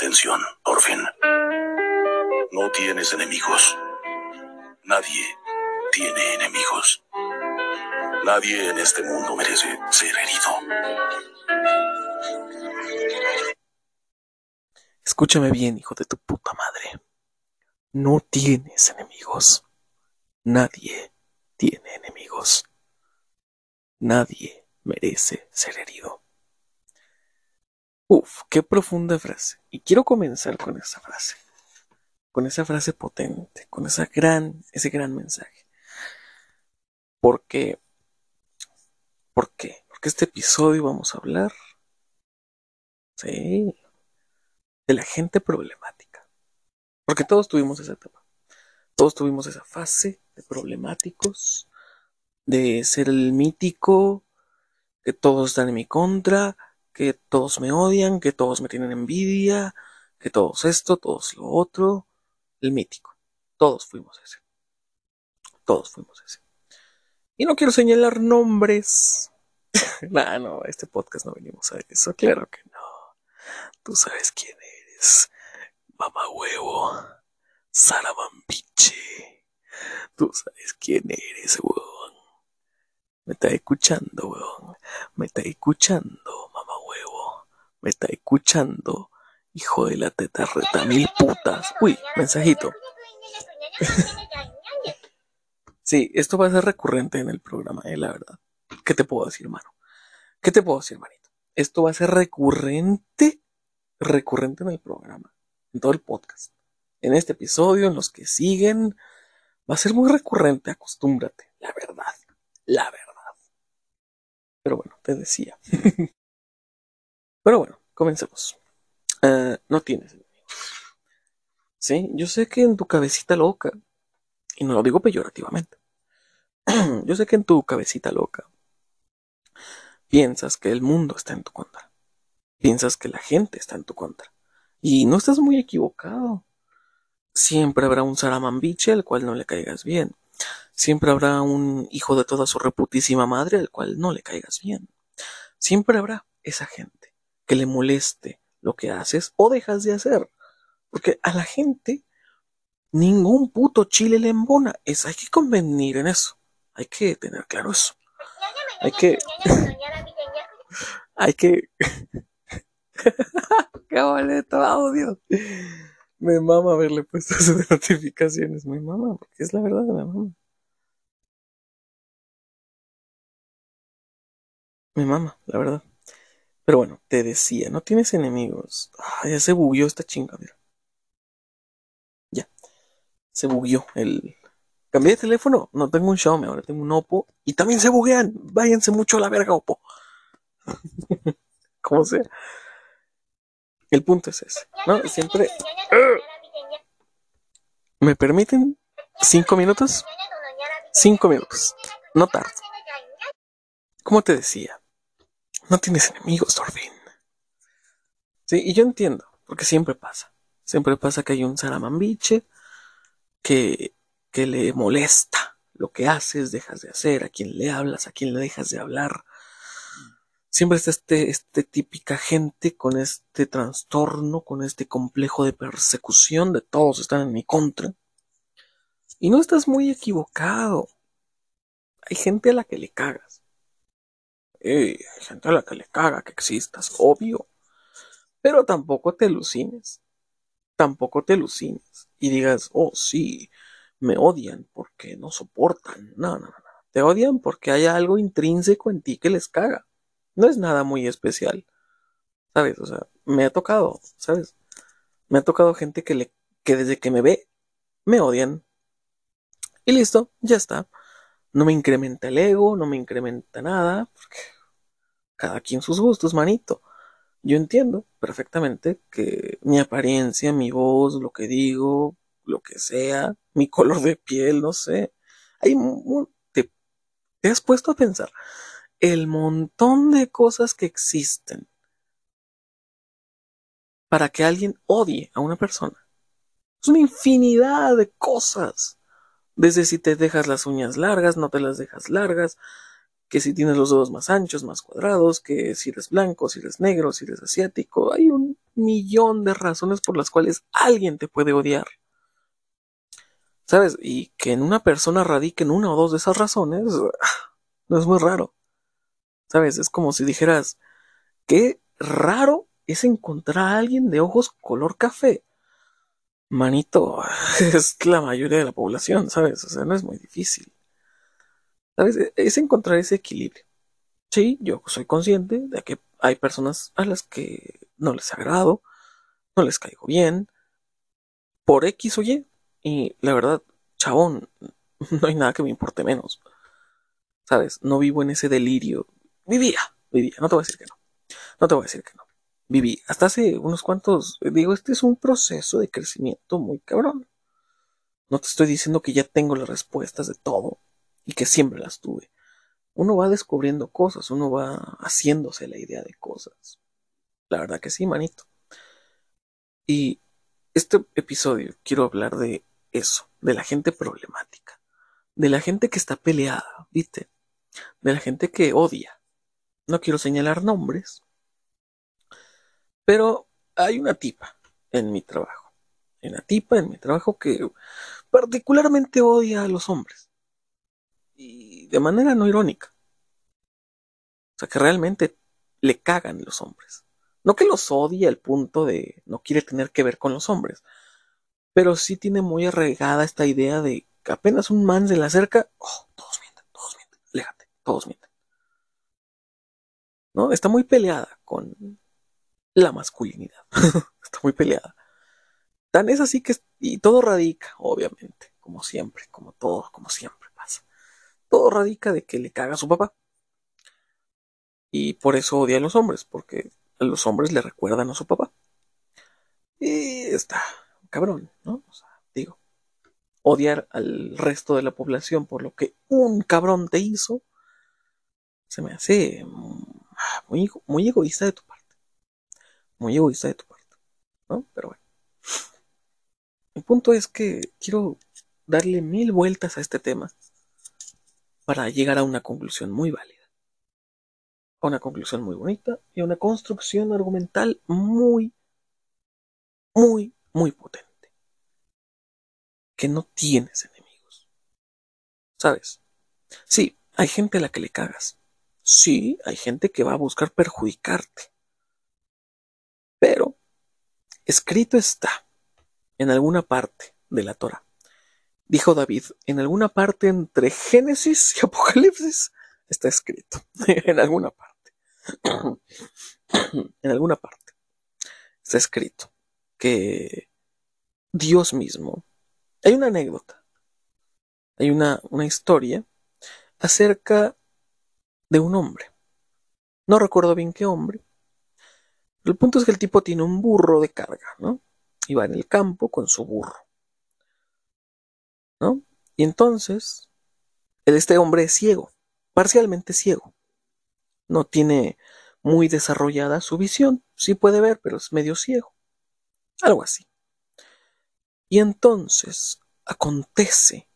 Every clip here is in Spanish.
Atención, Orphin. No tienes enemigos. Nadie tiene enemigos. Nadie en este mundo merece ser herido. Escúchame bien, hijo de tu puta madre. No tienes enemigos. Nadie tiene enemigos. Nadie merece ser herido. Uf, qué profunda frase. Y quiero comenzar con esa frase. Con esa frase potente, con esa gran, ese gran mensaje. Porque, ¿por qué? Porque este episodio vamos a hablar, sí, de la gente problemática. Porque todos tuvimos esa etapa. Todos tuvimos esa fase de problemáticos, de ser el mítico, que todos están en mi contra, que todos me odian, que todos me tienen envidia, que todos esto, todos lo otro, el mítico. Todos fuimos ese. Todos fuimos ese. Y no quiero señalar nombres. nah, no, este podcast no venimos a eso, claro que no. Tú sabes quién eres. Mamá huevo. Sarabambiche. Tú sabes quién eres, weón. Me está escuchando, weón. Me está escuchando, mamá me está escuchando, hijo de la teta reta mil putas. Uy, mensajito. sí, esto va a ser recurrente en el programa, eh, la verdad. ¿Qué te puedo decir, hermano? ¿Qué te puedo decir, hermanito? Esto va a ser recurrente, recurrente en el programa, en todo el podcast. En este episodio, en los que siguen, va a ser muy recurrente, acostúmbrate, la verdad, la verdad. Pero bueno, te decía. Pero bueno, comencemos. Eh, no tienes enemigos. Sí, yo sé que en tu cabecita loca, y no lo digo peyorativamente, yo sé que en tu cabecita loca piensas que el mundo está en tu contra. Piensas que la gente está en tu contra. Y no estás muy equivocado. Siempre habrá un saramambiche al cual no le caigas bien. Siempre habrá un hijo de toda su reputísima madre al cual no le caigas bien. Siempre habrá esa gente que le moleste lo que haces o dejas de hacer. Porque a la gente ningún puto chile le embona. Es, hay que convenir en eso. Hay que tener claro eso. Hay que. hay que. Qué boleto. Me mama haberle puesto esas notificaciones. Me mama, porque es la verdad, me mama. Me mama, la verdad. Pero bueno, te decía, no tienes enemigos. Ah, ya se bugueó esta chingadera. Ya. Se bugueó el. Cambié de teléfono. No tengo un Xiaomi, ahora tengo un Oppo. Y también se buguean. Váyanse mucho a la verga, Oppo. Como sea. El punto es ese. ¿No? Siempre. ¿Me permiten cinco minutos? Cinco minutos. No tardo. Como te decía, no tienes enemigos, Thorfinn. Sí, y yo entiendo, porque siempre pasa. Siempre pasa que hay un saramambiche que, que le molesta lo que haces, dejas de hacer, a quien le hablas, a quien le dejas de hablar. Siempre está este, este típica gente con este trastorno, con este complejo de persecución, de todos están en mi contra. Y no estás muy equivocado. Hay gente a la que le cagas hay gente a la que le caga que existas, obvio. Pero tampoco te alucines. Tampoco te alucines. Y digas, oh sí, me odian porque no soportan. No, no, no. Te odian porque hay algo intrínseco en ti que les caga. No es nada muy especial. ¿Sabes? O sea, me ha tocado, ¿sabes? Me ha tocado gente que, le, que desde que me ve, me odian. Y listo, ya está. No me incrementa el ego, no me incrementa nada, porque cada quien sus gustos, manito. Yo entiendo perfectamente que mi apariencia, mi voz, lo que digo, lo que sea, mi color de piel, no sé. Hay te, te has puesto a pensar el montón de cosas que existen para que alguien odie a una persona. Es una infinidad de cosas. Desde si te dejas las uñas largas, no te las dejas largas, que si tienes los dedos más anchos, más cuadrados, que si eres blanco, si eres negro, si eres asiático, hay un millón de razones por las cuales alguien te puede odiar. ¿Sabes? Y que en una persona radiquen una o dos de esas razones, no es muy raro. ¿Sabes? Es como si dijeras, qué raro es encontrar a alguien de ojos color café. Manito, es la mayoría de la población, ¿sabes? O sea, no es muy difícil. ¿Sabes? E, es encontrar ese equilibrio. Sí, yo soy consciente de que hay personas a las que no les agrado, no les caigo bien, por X o Y. Y la verdad, chabón, no hay nada que me importe menos. ¿Sabes? No vivo en ese delirio. Vivía, vivía, no te voy a decir que no. No te voy a decir que no. Viví hasta hace unos cuantos, digo, este es un proceso de crecimiento muy cabrón. No te estoy diciendo que ya tengo las respuestas de todo y que siempre las tuve. Uno va descubriendo cosas, uno va haciéndose la idea de cosas. La verdad que sí, manito. Y este episodio quiero hablar de eso, de la gente problemática, de la gente que está peleada, ¿viste? De la gente que odia. No quiero señalar nombres, pero hay una tipa en mi trabajo. Hay una tipa en mi trabajo que particularmente odia a los hombres. Y de manera no irónica. O sea, que realmente le cagan los hombres. No que los odie al punto de no quiere tener que ver con los hombres. Pero sí tiene muy arraigada esta idea de que apenas un man se le acerca, oh, todos mienten, todos mienten, aléjate, todos mienten. ¿No? Está muy peleada con, la masculinidad. Está muy peleada. Tan es así que y todo radica, obviamente, como siempre, como todo, como siempre pasa. Todo radica de que le caga a su papá. Y por eso odia a los hombres, porque a los hombres le recuerdan a su papá. Y está cabrón, ¿no? O sea, digo, odiar al resto de la población por lo que un cabrón te hizo, se me hace muy, muy egoísta de tu parte muy egoísta de tu parte, ¿no? Pero bueno. El punto es que quiero darle mil vueltas a este tema para llegar a una conclusión muy válida. A una conclusión muy bonita y a una construcción argumental muy, muy, muy potente. Que no tienes enemigos. ¿Sabes? Sí, hay gente a la que le cagas. Sí, hay gente que va a buscar perjudicarte. Escrito está en alguna parte de la Torah. Dijo David, en alguna parte entre Génesis y Apocalipsis está escrito. en alguna parte. en alguna parte está escrito que Dios mismo. Hay una anécdota. Hay una, una historia acerca de un hombre. No recuerdo bien qué hombre, el punto es que el tipo tiene un burro de carga, ¿no? Y va en el campo con su burro. ¿No? Y entonces, este hombre es ciego, parcialmente ciego. No tiene muy desarrollada su visión. Sí puede ver, pero es medio ciego. Algo así. Y entonces acontece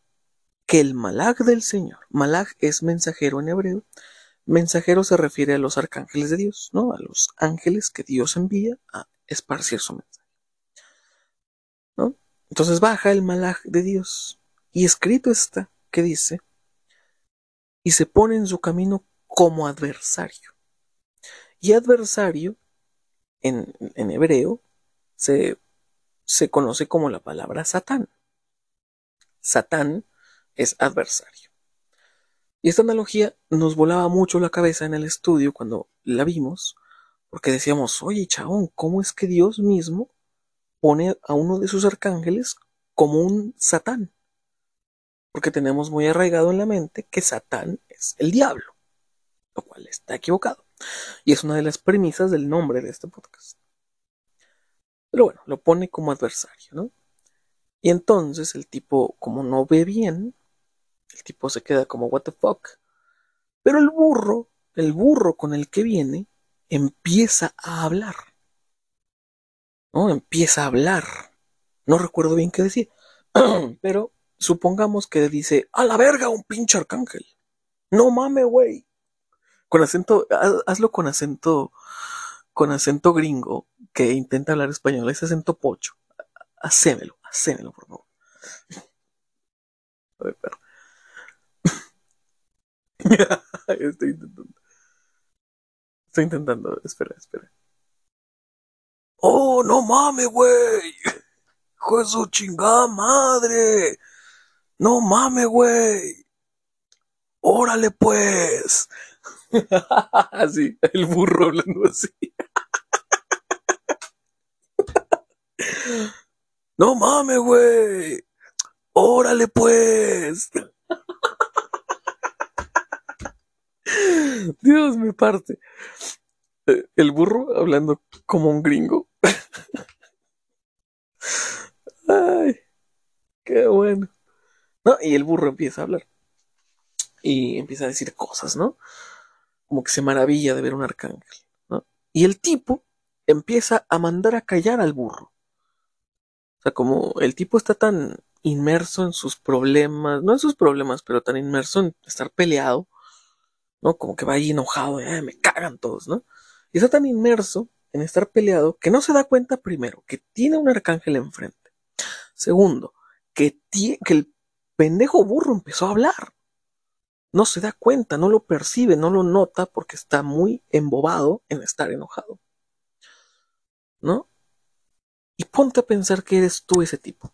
que el malaj del Señor, malaj es mensajero en hebreo, Mensajero se refiere a los arcángeles de Dios, ¿no? A los ángeles que Dios envía a esparcir su mensaje. ¿No? Entonces baja el malaj de Dios y escrito está que dice, y se pone en su camino como adversario. Y adversario, en, en hebreo, se, se conoce como la palabra Satán. Satán es adversario. Y esta analogía nos volaba mucho la cabeza en el estudio cuando la vimos, porque decíamos, oye, chabón, ¿cómo es que Dios mismo pone a uno de sus arcángeles como un Satán? Porque tenemos muy arraigado en la mente que Satán es el diablo, lo cual está equivocado. Y es una de las premisas del nombre de este podcast. Pero bueno, lo pone como adversario, ¿no? Y entonces el tipo, como no ve bien, el tipo se queda como, what the fuck. Pero el burro, el burro con el que viene, empieza a hablar. ¿No? Empieza a hablar. No recuerdo bien qué decía. Pero supongamos que dice, a la verga, un pinche arcángel. No mames, güey. Con acento, hazlo con acento, con acento gringo, que intenta hablar español, ese acento pocho. Hacémelo, hacémelo, por favor. A ver, perro. Estoy intentando. Estoy intentando. Espera, espera. ¡Oh, no mames, güey! ¡Hijo chingada madre! ¡No mames, güey! ¡Órale, pues! así, el burro hablando así. ¡No mames, güey! ¡Órale, pues! Dios me parte. Eh, el burro hablando como un gringo. Ay, qué bueno. No, y el burro empieza a hablar. Y empieza a decir cosas, ¿no? Como que se maravilla de ver un arcángel, ¿no? Y el tipo empieza a mandar a callar al burro. O sea, como el tipo está tan inmerso en sus problemas, no en sus problemas, pero tan inmerso en estar peleado, ¿no? Como que va ahí enojado, me cagan todos, ¿no? Y está tan inmerso en estar peleado que no se da cuenta primero que tiene un arcángel enfrente. Segundo, que, que el pendejo burro empezó a hablar. No se da cuenta, no lo percibe, no lo nota porque está muy embobado en estar enojado. ¿No? Y ponte a pensar que eres tú ese tipo.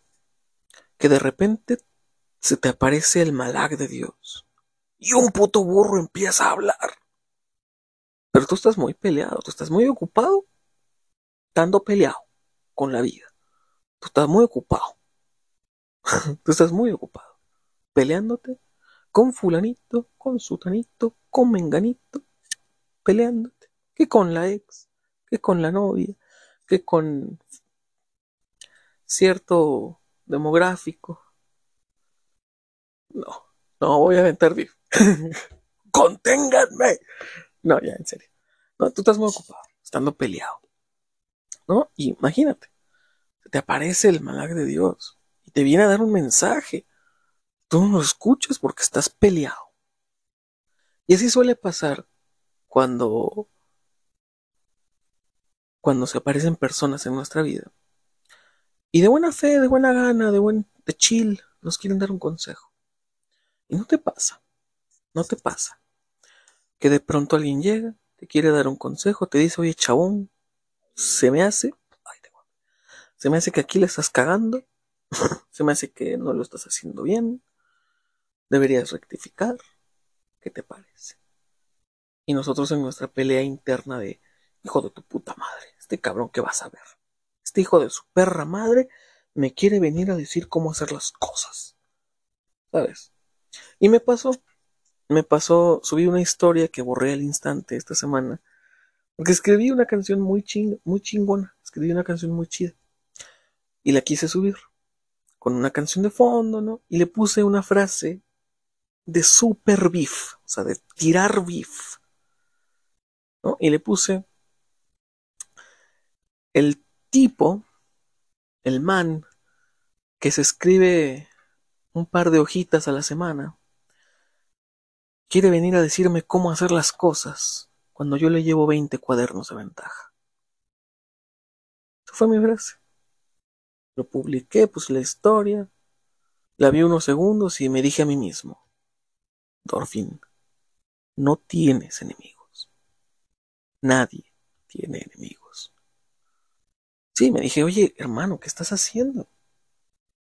Que de repente se te aparece el malag de Dios. Y un puto burro empieza a hablar. Pero tú estás muy peleado, tú estás muy ocupado estando peleado con la vida. Tú estás muy ocupado. tú estás muy ocupado. Peleándote con fulanito, con sutanito, con menganito, peleándote, que con la ex, que con la novia, que con cierto demográfico. No, no voy a aventar vivo. Conténganme. No, ya, en serio. No, tú estás muy ocupado, estando peleado. ¿No? Imagínate, te aparece el malag de Dios y te viene a dar un mensaje tú no lo escuchas porque estás peleado. Y así suele pasar cuando cuando se aparecen personas en nuestra vida. Y de buena fe, de buena gana, de buen de chill, nos quieren dar un consejo. Y no te pasa. No te pasa. Que de pronto alguien llega, te quiere dar un consejo, te dice, oye, chabón, se me hace, se me hace que aquí le estás cagando, se me hace que no lo estás haciendo bien, Deberías rectificar. ¿Qué te parece? Y nosotros en nuestra pelea interna de hijo de tu puta madre, este cabrón que vas a ver. Este hijo de su perra madre me quiere venir a decir cómo hacer las cosas. ¿Sabes? Y me pasó, me pasó, subí una historia que borré al instante esta semana, porque escribí una canción muy ching, muy chingona, escribí una canción muy chida. Y la quise subir con una canción de fondo, ¿no? Y le puse una frase de super beef, o sea, de tirar beef. ¿no? Y le puse el tipo, el man, que se escribe un par de hojitas a la semana, quiere venir a decirme cómo hacer las cosas cuando yo le llevo 20 cuadernos de ventaja. Esa fue mi frase. Lo publiqué, puse la historia, la vi unos segundos y me dije a mí mismo, Dorfin, no tienes enemigos. Nadie tiene enemigos. Sí, me dije, oye, hermano, ¿qué estás haciendo?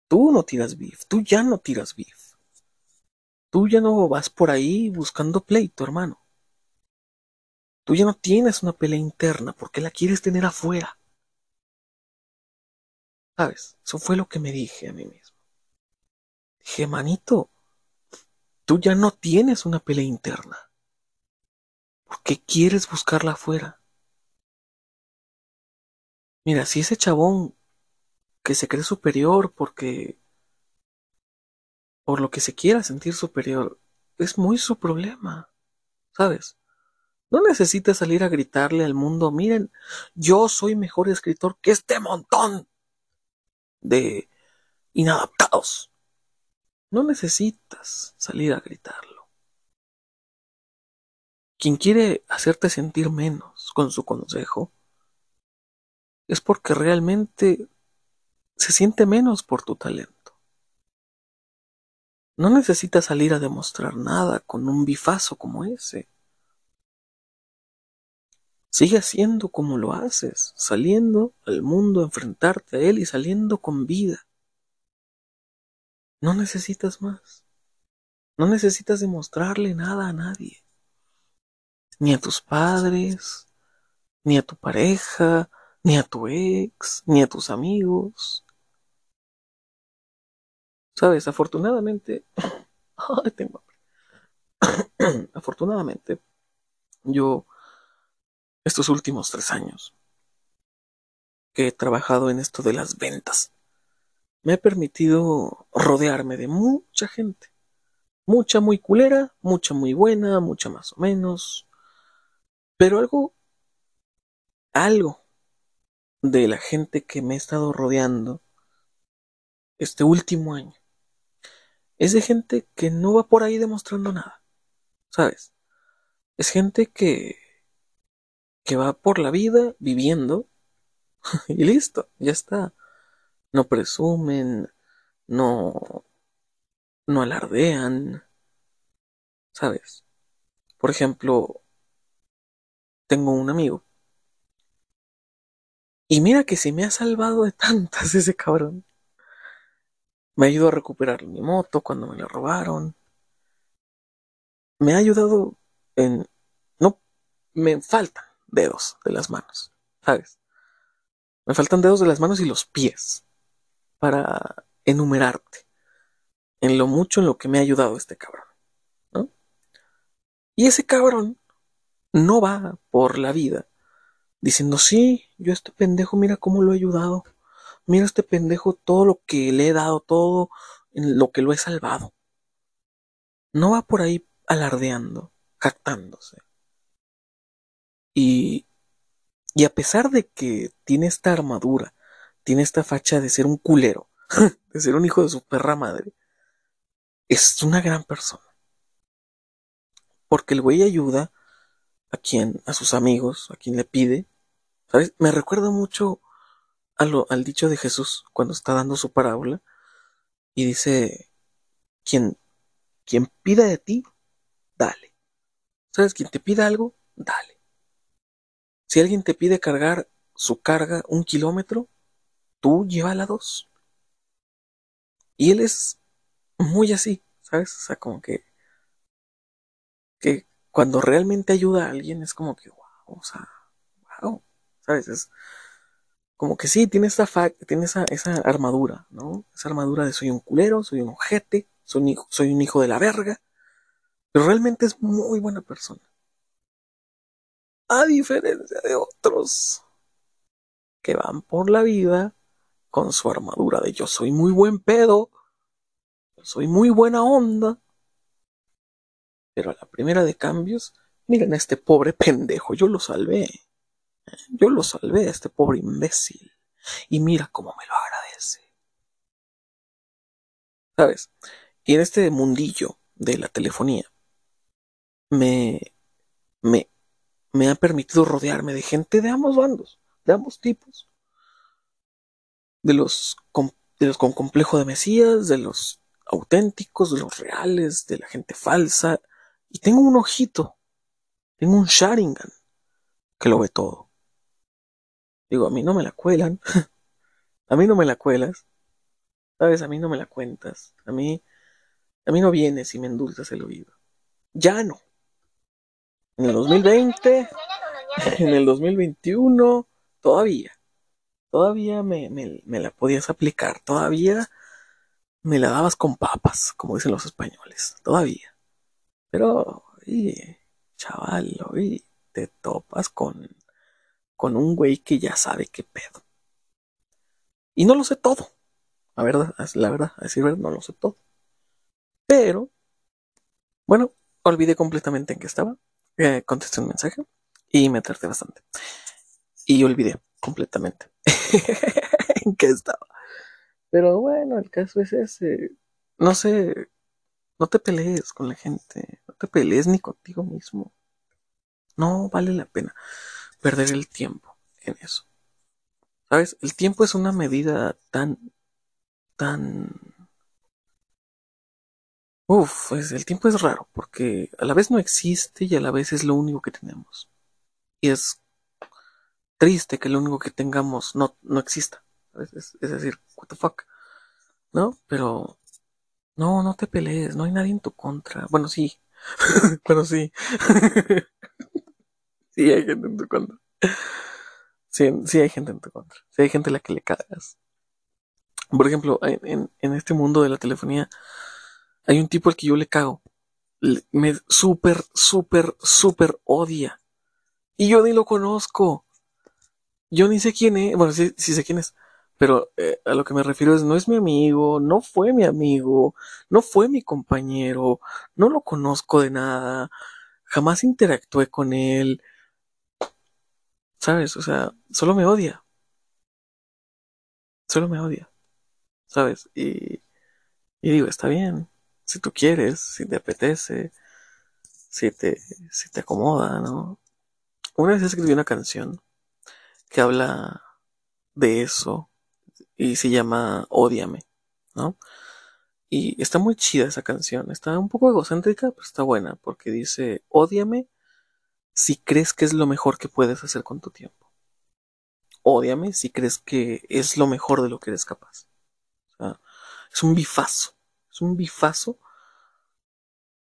Tú no tiras beef, tú ya no tiras beef. Tú ya no vas por ahí buscando pleito, hermano. Tú ya no tienes una pelea interna porque la quieres tener afuera. ¿Sabes? Eso fue lo que me dije a mí mismo. Dije, manito, Tú ya no tienes una pelea interna. ¿Por qué quieres buscarla afuera? Mira, si ese chabón que se cree superior porque por lo que se quiera sentir superior, es muy su problema, ¿sabes? No necesitas salir a gritarle al mundo, miren, yo soy mejor escritor que este montón de inadaptados. No necesitas salir a gritarlo. Quien quiere hacerte sentir menos con su consejo, es porque realmente se siente menos por tu talento. No necesitas salir a demostrar nada con un bifazo como ese. Sigue haciendo como lo haces, saliendo al mundo a enfrentarte a él y saliendo con vida. No necesitas más. No necesitas demostrarle nada a nadie. Ni a tus padres, ni a tu pareja, ni a tu ex, ni a tus amigos. Sabes, afortunadamente, tengo afortunadamente, yo estos últimos tres años que he trabajado en esto de las ventas, me he permitido rodearme de mucha gente. Mucha muy culera, mucha muy buena, mucha más o menos. Pero algo, algo de la gente que me he estado rodeando este último año es de gente que no va por ahí demostrando nada. ¿Sabes? Es gente que que va por la vida viviendo y listo, ya está. No presumen, no no alardean, ¿sabes? Por ejemplo, tengo un amigo y mira que se me ha salvado de tantas ese cabrón. Me ayudó a recuperar mi moto cuando me la robaron. Me ha ayudado en... No, me faltan dedos de las manos, ¿sabes? Me faltan dedos de las manos y los pies para enumerarte en lo mucho en lo que me ha ayudado este cabrón, ¿no? Y ese cabrón no va por la vida diciendo, sí, yo este pendejo mira cómo lo he ayudado, mira este pendejo todo lo que le he dado, todo lo que lo he salvado. No va por ahí alardeando, jactándose. Y, y a pesar de que tiene esta armadura, tiene esta facha de ser un culero, de ser un hijo de su perra madre, es una gran persona. Porque el güey ayuda a quien, a sus amigos, a quien le pide. ¿Sabes? Me recuerda mucho al dicho de Jesús cuando está dando su parábola y dice, quien, quien pida de ti, dale. ¿Sabes? Quien te pida algo, dale. Si alguien te pide cargar su carga un kilómetro, tú llévala dos. Y él es muy así, ¿sabes? O sea, como que, que cuando realmente ayuda a alguien es como que, wow, o sea, wow, ¿sabes? Es como que sí, tiene esa, tiene esa, esa armadura, ¿no? Esa armadura de soy un culero, soy un ojete, soy un, hijo, soy un hijo de la verga, pero realmente es muy buena persona. A diferencia de otros que van por la vida con su armadura de yo soy muy buen pedo, soy muy buena onda. Pero a la primera de cambios, miren a este pobre pendejo, yo lo salvé. Yo lo salvé a este pobre imbécil. Y mira cómo me lo agradece. ¿Sabes? Y en este mundillo de la telefonía, me, me, me ha permitido rodearme de gente de ambos bandos, de ambos tipos. De los de los con complejo de Mesías, de los auténticos, de los reales, de la gente falsa. Y tengo un ojito, tengo un Sharingan que lo ve todo. Digo, a mí no me la cuelan, a mí no me la cuelas, sabes, a mí no me la cuentas, a mí, a mí no vienes y me endulzas el oído. Ya no. En el 2020, en el 2021, todavía, todavía me, me, me la podías aplicar, todavía me la dabas con papas, como dicen los españoles, todavía. Pero, oye, chaval, oye, te topas con, con un güey que ya sabe qué pedo. Y no lo sé todo. La verdad, la verdad, a decir verdad, no lo sé todo. Pero, bueno, olvidé completamente en qué estaba. Eh, contesté un mensaje y me tardé bastante. Y olvidé completamente en qué estaba. Pero bueno, el caso es ese. No sé, no te pelees con la gente, no te pelees ni contigo mismo. No vale la pena perder el tiempo en eso. ¿Sabes? El tiempo es una medida tan, tan... Uf, pues el tiempo es raro, porque a la vez no existe y a la vez es lo único que tenemos. Y es triste que lo único que tengamos no, no exista. Es, decir, what the fuck. ¿No? Pero no, no te pelees, no hay nadie en tu contra. Bueno, sí. Pero sí. sí hay gente en tu contra. Sí, sí hay gente en tu contra. Sí hay gente a la que le cagas. Por ejemplo, en, en este mundo de la telefonía, hay un tipo al que yo le cago. Me súper, súper, súper odia. Y yo ni lo conozco. Yo ni sé quién es. Bueno, sí, sí sé quién es. Pero eh, a lo que me refiero es, no es mi amigo, no fue mi amigo, no fue mi compañero, no lo conozco de nada, jamás interactué con él. ¿Sabes? O sea, solo me odia. Solo me odia. ¿Sabes? Y, digo, está bien. Si tú quieres, si te apetece, si te, si te acomoda, ¿no? Una vez escribí una canción que habla de eso y se llama Ódiame, ¿no? Y está muy chida esa canción, está un poco egocéntrica, pero está buena, porque dice, Ódiame si crees que es lo mejor que puedes hacer con tu tiempo. Ódiame si crees que es lo mejor de lo que eres capaz. O sea, es un bifazo, es un bifazo,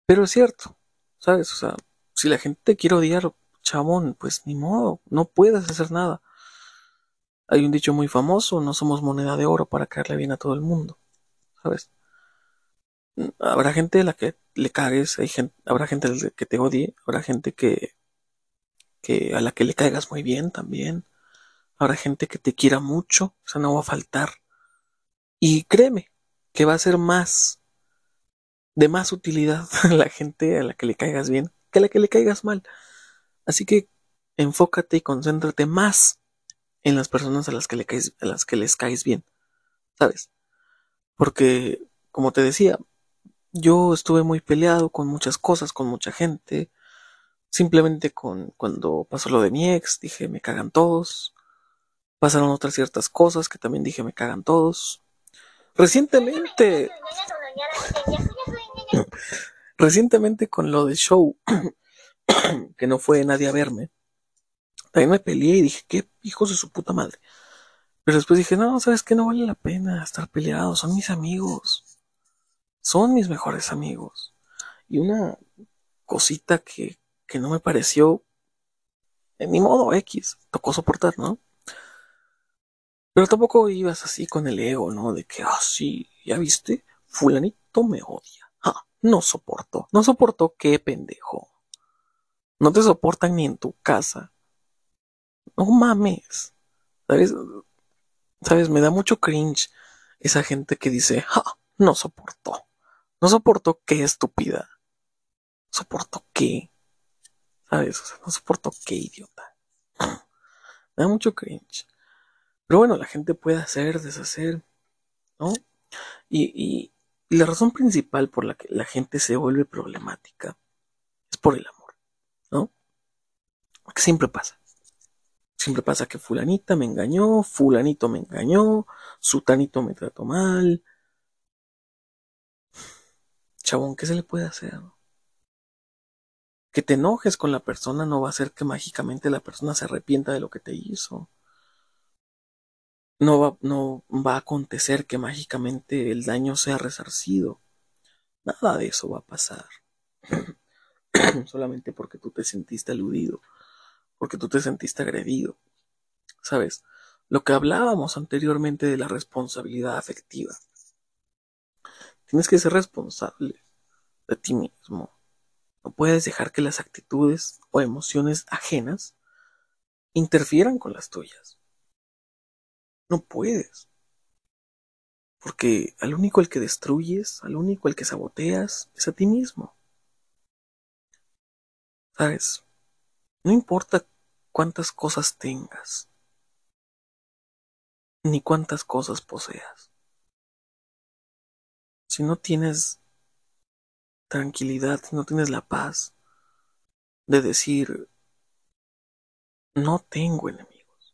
pero es cierto, ¿sabes? O sea, si la gente te quiere odiar, chabón, pues ni modo, no puedes hacer nada. Hay un dicho muy famoso, no somos moneda de oro para caerle bien a todo el mundo, ¿sabes? Habrá gente a la que le cagues, hay gente, habrá gente que te odie, habrá gente que, que a la que le caigas muy bien también, habrá gente que te quiera mucho, o sea, no va a faltar. Y créeme que va a ser más, de más utilidad a la gente a la que le caigas bien que a la que le caigas mal. Así que enfócate y concéntrate más en las personas a las que, le caes, a las que les caes bien, ¿sabes? Porque, como te decía, yo estuve muy peleado con muchas cosas, con mucha gente. Simplemente con cuando pasó lo de mi ex, dije me cagan todos. Pasaron otras ciertas cosas que también dije me cagan todos. Recientemente. Recientemente con lo del show, que no fue nadie a verme. También me peleé y dije, qué hijos de su puta madre. Pero después dije, no, sabes que no vale la pena estar peleados, son mis amigos. Son mis mejores amigos. Y una cosita que, que no me pareció, en mi modo X, tocó soportar, ¿no? Pero tampoco ibas así con el ego, ¿no? De que, ah, sí, ya viste, fulanito me odia. Ah, no soporto. No soporto qué pendejo. No te soportan ni en tu casa. No mames. ¿Sabes? ¿Sabes? Me da mucho cringe esa gente que dice, ja, no soporto. No soporto qué estúpida. Soporto qué. ¿Sabes? O sea, no soporto qué idiota. Me da mucho cringe. Pero bueno, la gente puede hacer, deshacer, ¿no? Y, y, la razón principal por la que la gente se vuelve problemática es por el amor, ¿no? Porque siempre pasa. Siempre pasa que fulanita me engañó, fulanito me engañó, sutanito me trató mal. Chabón, ¿qué se le puede hacer? Que te enojes con la persona no va a hacer que mágicamente la persona se arrepienta de lo que te hizo. No va, no va a acontecer que mágicamente el daño sea resarcido. Nada de eso va a pasar. Solamente porque tú te sentiste aludido porque tú te sentiste agredido. ¿Sabes? Lo que hablábamos anteriormente de la responsabilidad afectiva. Tienes que ser responsable de ti mismo. No puedes dejar que las actitudes o emociones ajenas interfieran con las tuyas. No puedes. Porque al único el que destruyes, al único el que saboteas, es a ti mismo. ¿Sabes? No importa cuántas cosas tengas, ni cuántas cosas poseas. Si no tienes tranquilidad, no tienes la paz de decir, no tengo enemigos,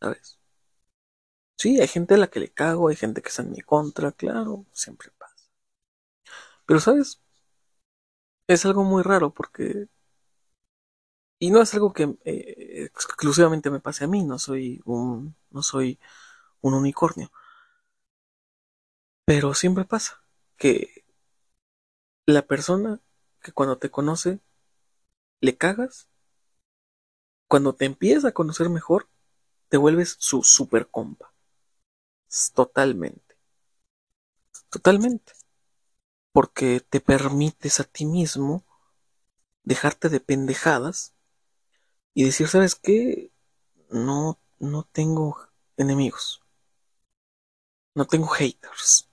¿Sabes? Sí, hay gente a la que le cago, hay gente que está en mi contra, claro, siempre pasa. Pero, ¿sabes? Es algo muy raro porque... Y no es algo que eh, exclusivamente me pase a mí, no soy un... no soy un unicornio. Pero siempre pasa que la persona que cuando te conoce le cagas, cuando te empieza a conocer mejor, te vuelves su super compa. Totalmente. Totalmente. Porque te permites a ti mismo dejarte de pendejadas y decir, ¿sabes qué? No, no tengo enemigos. No tengo haters.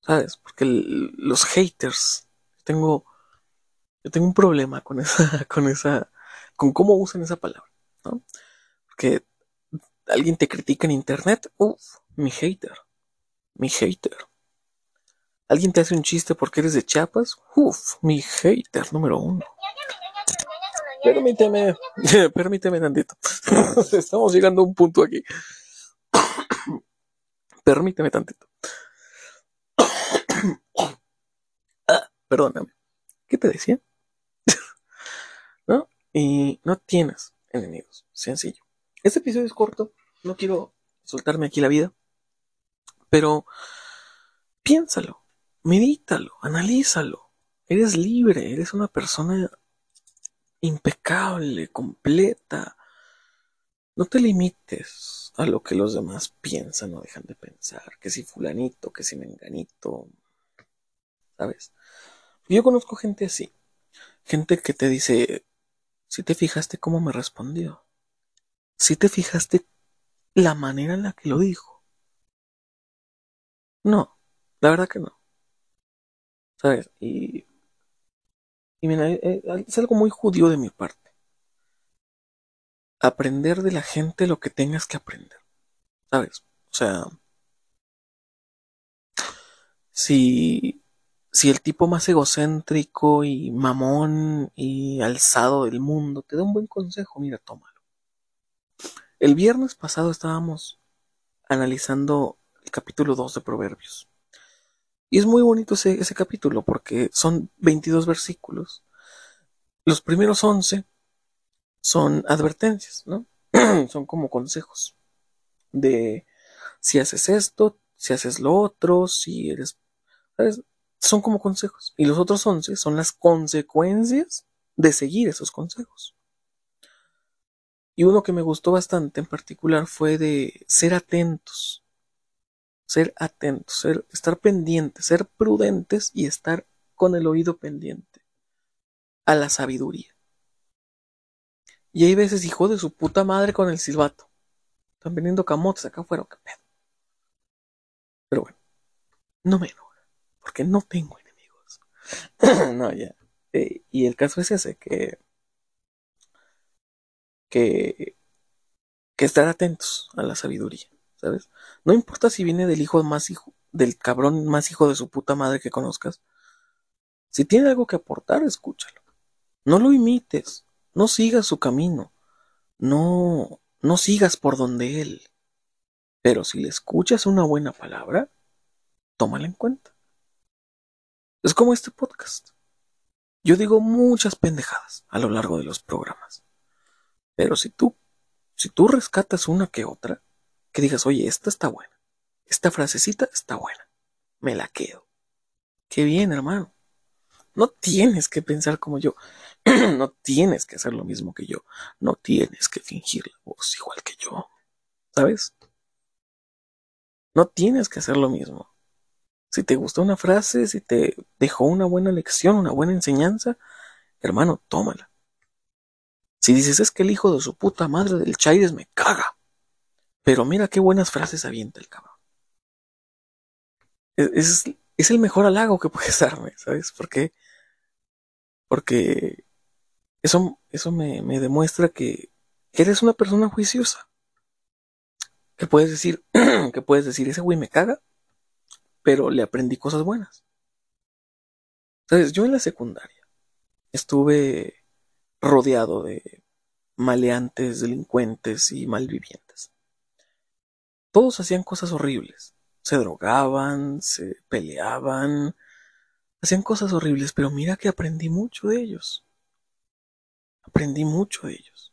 ¿Sabes? Porque los haters, tengo, yo tengo un problema con esa, con esa, con cómo usan esa palabra, ¿no? Porque alguien te critica en internet, uff, mi hater, mi hater. Alguien te hace un chiste porque eres de Chiapas, uff, mi hater número uno. Permíteme, permíteme tantito. Estamos llegando a un punto aquí. permíteme tantito. ah, perdóname. ¿Qué te decía? ¿No? Y no tienes enemigos. Sencillo. Este episodio es corto. No quiero soltarme aquí la vida. Pero piénsalo, medítalo, analízalo. Eres libre, eres una persona impecable, completa. No te limites a lo que los demás piensan o dejan de pensar. Que si fulanito, que si menganito. ¿Sabes? Yo conozco gente así. Gente que te dice, si te fijaste cómo me respondió. Si te fijaste la manera en la que lo dijo. No, la verdad que no. ¿Sabes? Y y mira, eh, eh, es algo muy judío de mi parte. Aprender de la gente lo que tengas que aprender. ¿Sabes? O sea, si, si el tipo más egocéntrico y mamón y alzado del mundo te da un buen consejo, mira, tómalo. El viernes pasado estábamos analizando el capítulo 2 de Proverbios. Y es muy bonito ese, ese capítulo porque son 22 versículos. Los primeros 11 son advertencias, ¿no? son como consejos de si haces esto, si haces lo otro, si eres... Son como consejos. Y los otros 11 son las consecuencias de seguir esos consejos. Y uno que me gustó bastante en particular fue de ser atentos ser atentos, ser, estar pendientes, ser prudentes y estar con el oído pendiente a la sabiduría. Y hay veces, hijo de su puta madre, con el silbato. Están vendiendo camotes acá afuera, qué pedo. Pero bueno, no me enoja, porque no tengo enemigos. no, ya. Eh, y el caso es ese, que, que, que estar atentos a la sabiduría. ¿sabes? No importa si viene del hijo más hijo, del cabrón más hijo de su puta madre que conozcas. Si tiene algo que aportar, escúchalo. No lo imites, no sigas su camino, no, no sigas por donde él. Pero si le escuchas una buena palabra, tómala en cuenta. Es como este podcast. Yo digo muchas pendejadas a lo largo de los programas. Pero si tú, si tú rescatas una que otra, que digas, oye, esta está buena, esta frasecita está buena, me la quedo. Qué bien, hermano. No tienes que pensar como yo, no tienes que hacer lo mismo que yo, no tienes que fingir la voz igual que yo, ¿sabes? No tienes que hacer lo mismo. Si te gustó una frase, si te dejó una buena lección, una buena enseñanza, hermano, tómala. Si dices es que el hijo de su puta madre del Chaires me caga, pero mira qué buenas frases avienta el cabrón. Es, es, el mejor halago que puedes darme, ¿sabes? por qué? porque eso, eso me, me demuestra que eres una persona juiciosa. Que puedes decir, que puedes decir, ese güey me caga, pero le aprendí cosas buenas. ¿Sabes? Yo en la secundaria estuve rodeado de maleantes, delincuentes y malvivientes. Todos hacían cosas horribles. Se drogaban, se peleaban, hacían cosas horribles, pero mira que aprendí mucho de ellos. Aprendí mucho de ellos.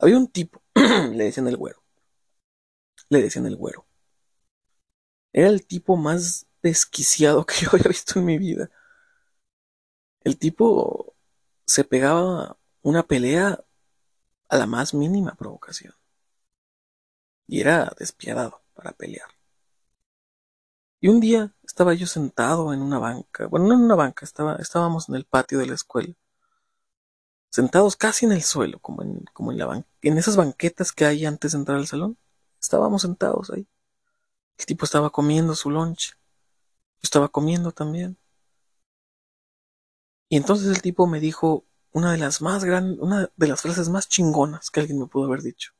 Había un tipo, le decían el güero. Le decían el güero. Era el tipo más desquiciado que yo había visto en mi vida. El tipo se pegaba una pelea a la más mínima provocación. Y era despiadado para pelear. Y un día estaba yo sentado en una banca, bueno, no en una banca, estábamos en el patio de la escuela, sentados casi en el suelo, como en, la en esas banquetas que hay antes de entrar al salón. Estábamos sentados ahí. El tipo estaba comiendo su lunch. Estaba comiendo también. Y entonces el tipo me dijo una de las más grandes, una de las frases más chingonas que alguien me pudo haber dicho.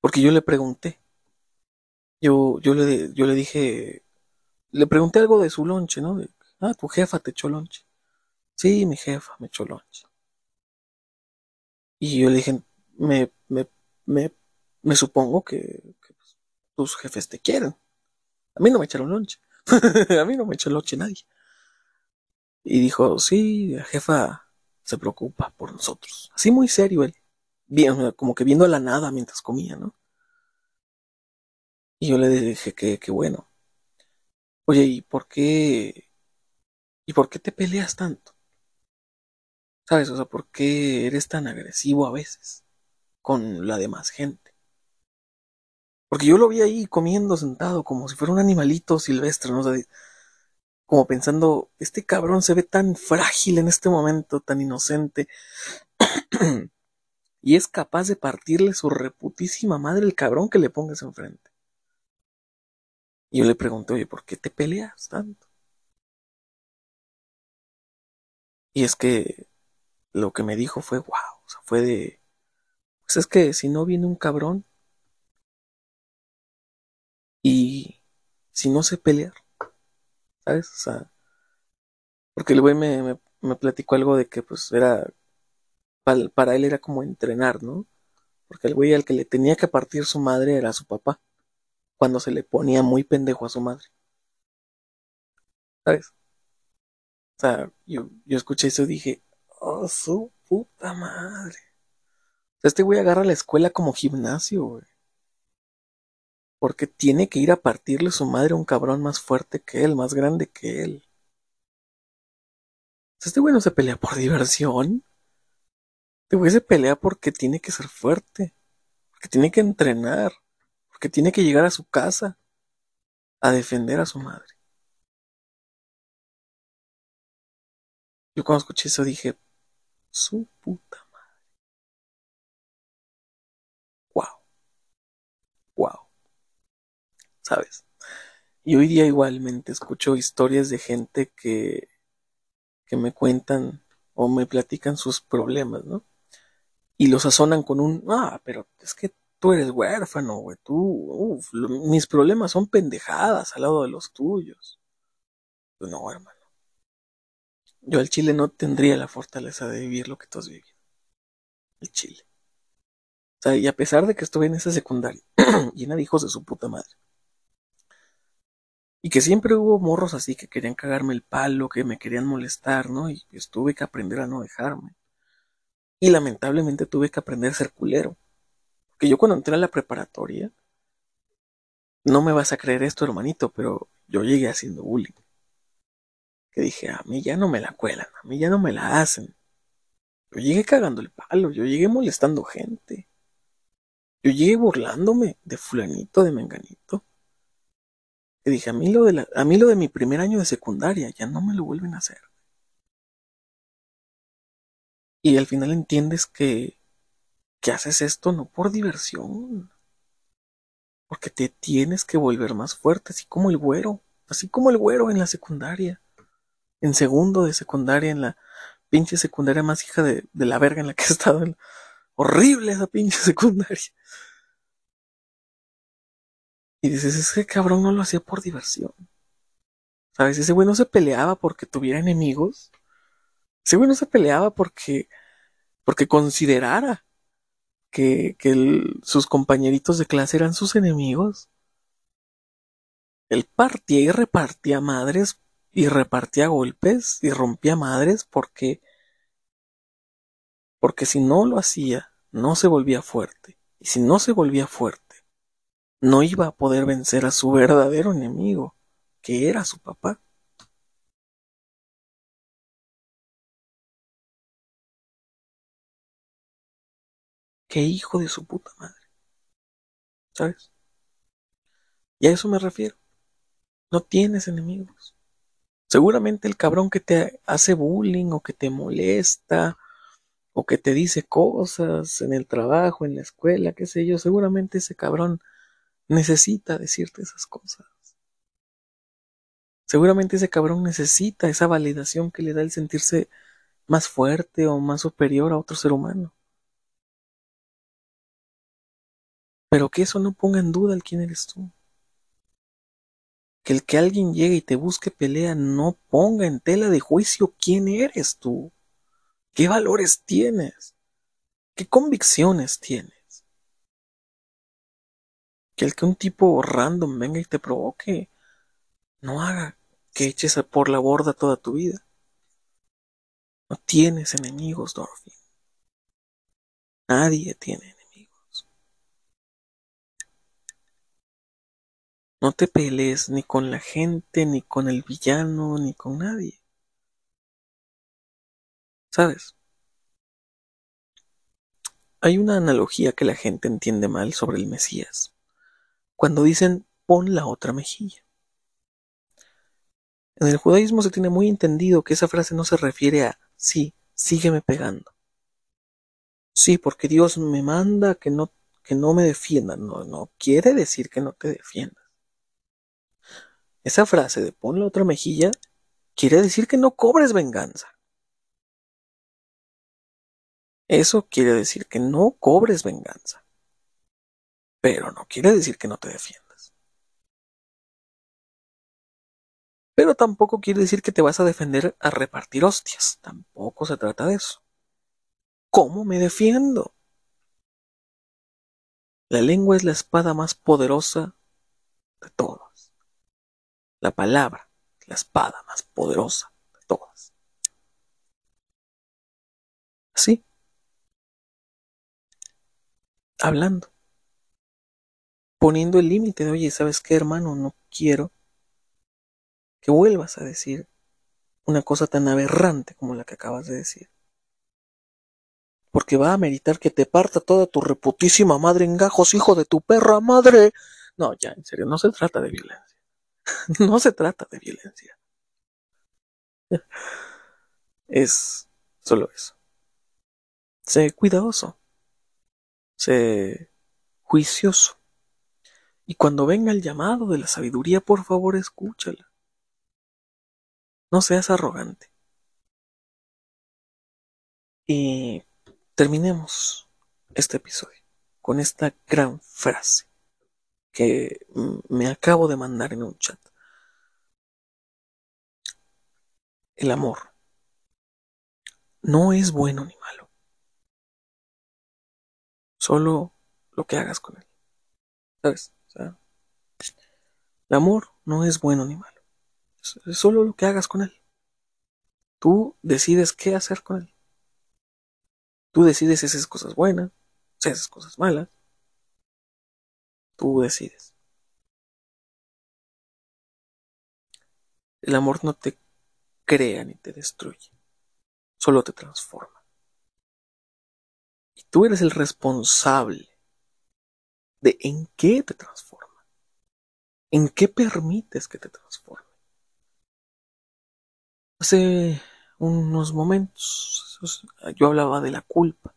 Porque yo le pregunté. Yo, yo, le, yo le dije, le pregunté algo de su lonche, ¿no? ah, tu jefa te echó lonche. Sí, mi jefa me echó lonche. Y yo le dije, me, me, me, me supongo que, tus jefes te quieren. A mí no me echaron lonche. a mí no me echó lonche nadie. Y dijo, sí, la jefa se preocupa por nosotros. Así muy serio él. Bien, como que viendo a la nada mientras comía, ¿no? Y yo le dije que, que bueno. Oye, ¿y por qué? ¿Y por qué te peleas tanto? ¿Sabes? O sea, ¿por qué eres tan agresivo a veces con la demás gente? Porque yo lo vi ahí comiendo sentado como si fuera un animalito silvestre, ¿no? O como pensando, este cabrón se ve tan frágil en este momento, tan inocente, y es capaz de partirle su reputísima madre el cabrón que le pongas enfrente. Y yo le pregunté, oye, ¿por qué te peleas tanto? Y es que lo que me dijo fue, wow, o sea, fue de, pues es que si no viene un cabrón y si no sé pelear, ¿sabes? O sea, porque el güey me, me, platicó algo de que pues era, para, él era como entrenar, ¿no? Porque el güey al que le tenía que partir su madre era su papá, cuando se le ponía muy pendejo a su madre. ¿Sabes? O sea, yo, yo escuché eso y dije, oh, su puta madre. O sea, este güey agarra la escuela como gimnasio, güey porque tiene que ir a partirle su madre a un cabrón más fuerte que él, más grande que él. Este güey no se pelea por diversión. Este güey se pelea porque tiene que ser fuerte, porque tiene que entrenar, porque tiene que llegar a su casa a defender a su madre. Yo cuando escuché eso dije, su puta madre. Wow. Wow. ¿Sabes? Y hoy día igualmente escucho historias de gente que, que me cuentan o me platican sus problemas, ¿no? Y los sazonan con un, ah, pero es que tú eres huérfano, güey, tú, uf, mis problemas son pendejadas al lado de los tuyos. Pues no, hermano. Yo al Chile no tendría la fortaleza de vivir lo que tú has vivido. El Chile. O sea, y a pesar de que estuve en esa secundaria, llena de hijos de su puta madre, y que siempre hubo morros así que querían cagarme el palo, que me querían molestar, ¿no? Y pues tuve que aprender a no dejarme. Y lamentablemente tuve que aprender a ser culero. Porque yo cuando entré a la preparatoria, no me vas a creer esto, hermanito, pero yo llegué haciendo bullying. Que dije, a mí ya no me la cuelan, a mí ya no me la hacen. Yo llegué cagando el palo, yo llegué molestando gente. Yo llegué burlándome de fulanito, de menganito dije, a mí, lo de a mí lo de mi primer año de secundaria ya no me lo vuelven a hacer. Y al final entiendes que, que haces esto no por diversión, porque te tienes que volver más fuerte, así como el güero, así como el güero en la secundaria, en segundo de secundaria, en la pinche secundaria más hija de, de la verga en la que he estado. Horrible esa pinche secundaria. Y dices, ese cabrón no lo hacía por diversión. ¿Sabes? Ese güey no se peleaba porque tuviera enemigos. Ese güey no se peleaba porque, porque considerara que, sus compañeritos de clase eran sus enemigos. Él partía y repartía madres y repartía golpes y rompía madres porque porque si no lo hacía, no se volvía fuerte. Y si no se volvía fuerte, no iba a poder vencer a su verdadero enemigo, que era su papá. Qué hijo de su puta madre. ¿Sabes? Y a eso me refiero. No tienes enemigos. Seguramente el cabrón que te hace bullying o que te molesta o que te dice cosas en el trabajo, en la escuela, qué sé yo, seguramente ese cabrón necesita decirte esas cosas. Seguramente ese cabrón necesita esa validación que le da el sentirse más fuerte o más superior a otro ser humano. Pero que eso no ponga en duda el quién eres tú. Que el que alguien llegue y te busque pelea no ponga en tela de juicio quién eres tú. ¿Qué valores tienes? ¿Qué convicciones tienes? Que el que un tipo random venga y te provoque no haga que eches por la borda toda tu vida. No tienes enemigos, Dorothy. Nadie tiene No te pelees ni con la gente, ni con el villano, ni con nadie. ¿Sabes? Hay una analogía que la gente entiende mal sobre el Mesías. Cuando dicen pon la otra mejilla. En el judaísmo se tiene muy entendido que esa frase no se refiere a sí, sígueme pegando. Sí, porque Dios me manda que no, que no me defienda. No, no quiere decir que no te defienda. Esa frase de pon la otra mejilla quiere decir que no cobres venganza. Eso quiere decir que no cobres venganza. Pero no quiere decir que no te defiendas. Pero tampoco quiere decir que te vas a defender a repartir hostias. Tampoco se trata de eso. ¿Cómo me defiendo? La lengua es la espada más poderosa de todo la palabra, la espada más poderosa de todas. Así, hablando, poniendo el límite de, oye, ¿sabes qué, hermano? No quiero que vuelvas a decir una cosa tan aberrante como la que acabas de decir. Porque va a meritar que te parta toda tu reputísima madre en gajos, hijo de tu perra madre. No, ya, en serio, no se trata de violencia. no se trata de violencia. Es solo eso. Sé cuidadoso. Sé juicioso. Y cuando venga el llamado de la sabiduría, por favor, escúchala. No seas arrogante. Y terminemos este episodio con esta gran frase que me acabo de mandar en un chat. El amor no es bueno ni malo. Solo lo que hagas con él. ¿Sabes? El amor no es bueno ni malo. Es solo lo que hagas con él. Tú decides qué hacer con él. Tú decides si haces cosas buenas, si haces cosas malas. Tú decides. El amor no te crea ni te destruye, solo te transforma. Y tú eres el responsable de en qué te transforma, en qué permites que te transforme. Hace unos momentos yo hablaba de la culpa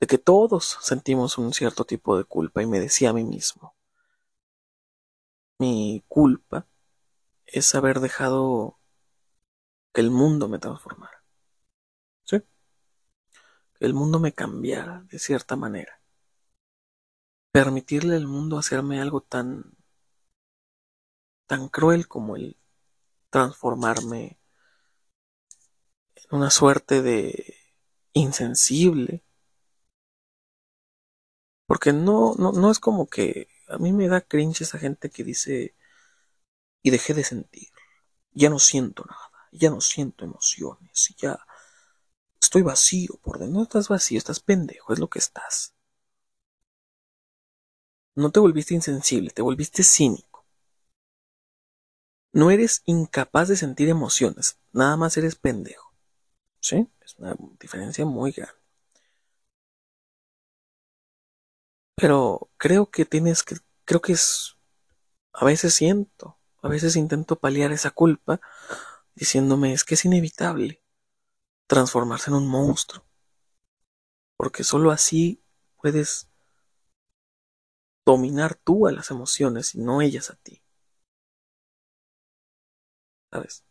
de que todos sentimos un cierto tipo de culpa y me decía a mí mismo, mi culpa es haber dejado que el mundo me transformara. ¿Sí? Que el mundo me cambiara de cierta manera. Permitirle al mundo hacerme algo tan tan cruel como el transformarme en una suerte de insensible. Porque no, no, no es como que a mí me da cringe esa gente que dice y dejé de sentir. Ya no siento nada, ya no siento emociones, ya estoy vacío por dentro. No estás vacío, estás pendejo, es lo que estás. No te volviste insensible, te volviste cínico. No eres incapaz de sentir emociones, nada más eres pendejo. ¿Sí? Es una diferencia muy grande. Pero creo que tienes que, creo que es, a veces siento, a veces intento paliar esa culpa diciéndome es que es inevitable transformarse en un monstruo. Porque solo así puedes dominar tú a las emociones y no ellas a ti. ¿Sabes?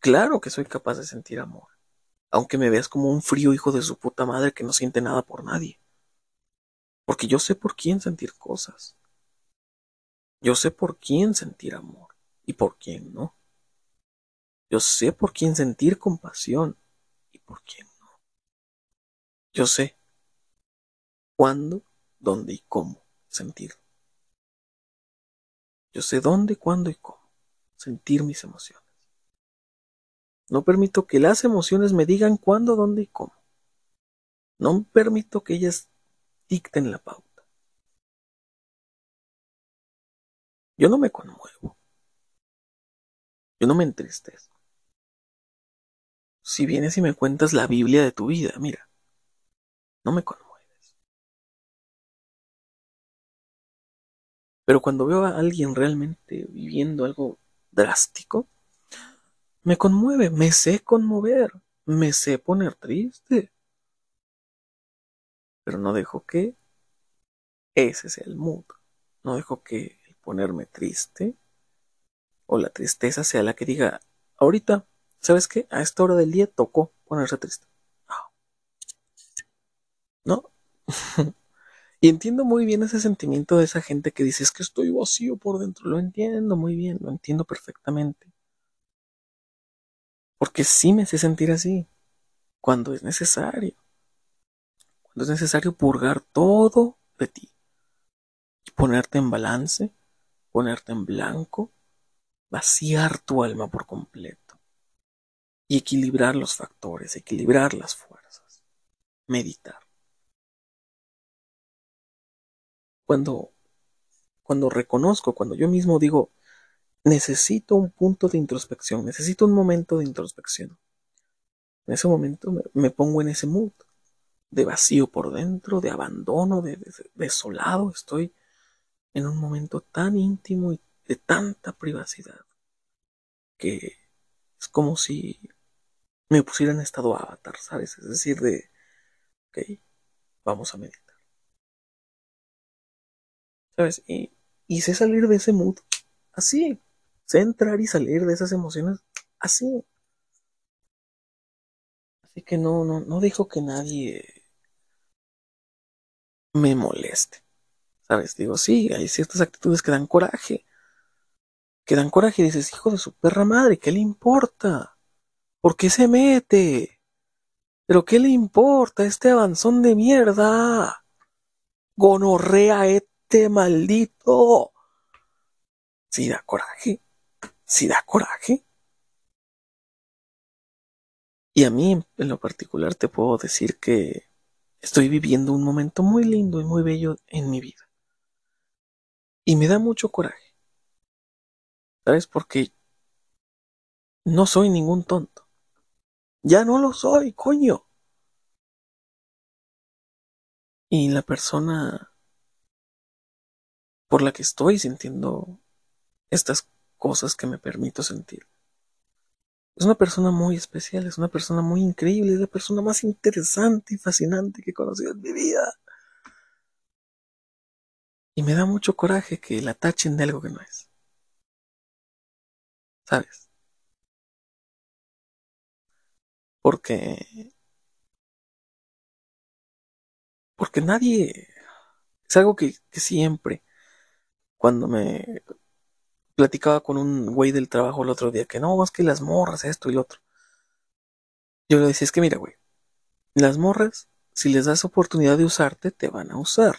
Claro que soy capaz de sentir amor, aunque me veas como un frío hijo de su puta madre que no siente nada por nadie. Porque yo sé por quién sentir cosas. Yo sé por quién sentir amor y por quién no. Yo sé por quién sentir compasión y por quién no. Yo sé cuándo, dónde y cómo sentir. Yo sé dónde, cuándo y cómo sentir mis emociones. No permito que las emociones me digan cuándo, dónde y cómo. No permito que ellas dicten la pauta. Yo no me conmuevo. Yo no me entristezco. Si vienes y me cuentas la Biblia de tu vida, mira, no me conmueves. Pero cuando veo a alguien realmente viviendo algo drástico, me conmueve, me sé conmover, me sé poner triste pero no dejo que ese sea el mood. No dejo que el ponerme triste o la tristeza sea la que diga, ahorita, ¿sabes qué? A esta hora del día tocó ponerse triste. ¿No? y entiendo muy bien ese sentimiento de esa gente que dice, es que estoy vacío por dentro. Lo entiendo muy bien, lo entiendo perfectamente. Porque sí me sé sentir así, cuando es necesario es necesario purgar todo de ti. Y ponerte en balance, ponerte en blanco, vaciar tu alma por completo. Y equilibrar los factores, equilibrar las fuerzas. Meditar. Cuando, cuando reconozco, cuando yo mismo digo, necesito un punto de introspección, necesito un momento de introspección. En ese momento me, me pongo en ese mood de vacío por dentro, de abandono, de, desolado. Estoy en un momento tan íntimo y de tanta privacidad que es como si me pusiera en estado avatar, ¿sabes? Es decir, de, ok, vamos a meditar. ¿Sabes? Y, sé salir de ese mood así. Sé entrar y salir de esas emociones así. Así que no, no, no dejo que nadie me moleste. ¿Sabes? Digo, sí, hay ciertas actitudes que dan coraje. Que dan coraje y dices, hijo de su perra madre, ¿qué le importa? ¿Por qué se mete? ¿Pero qué le importa este avanzón de mierda? Gonorrea este maldito. Sí da coraje. Sí da coraje. Y a mí, en lo particular, te puedo decir que Estoy viviendo un momento muy lindo y muy bello en mi vida. Y me da mucho coraje. ¿Sabes? Porque no soy ningún tonto. Ya no lo soy, coño. Y la persona por la que estoy sintiendo estas cosas que me permito sentir es una persona muy especial, es una persona muy increíble, es la persona más interesante y fascinante que he conocido en mi vida. Y me da mucho coraje que la tachen de algo que no es. ¿Sabes? Porque... Porque nadie... Es algo que, que siempre, cuando me platicaba con un güey del trabajo el otro día que no, es que las morras, esto y lo otro. Yo le decía, es que mira, güey, Las morras, si les das oportunidad de usarte, te van a usar.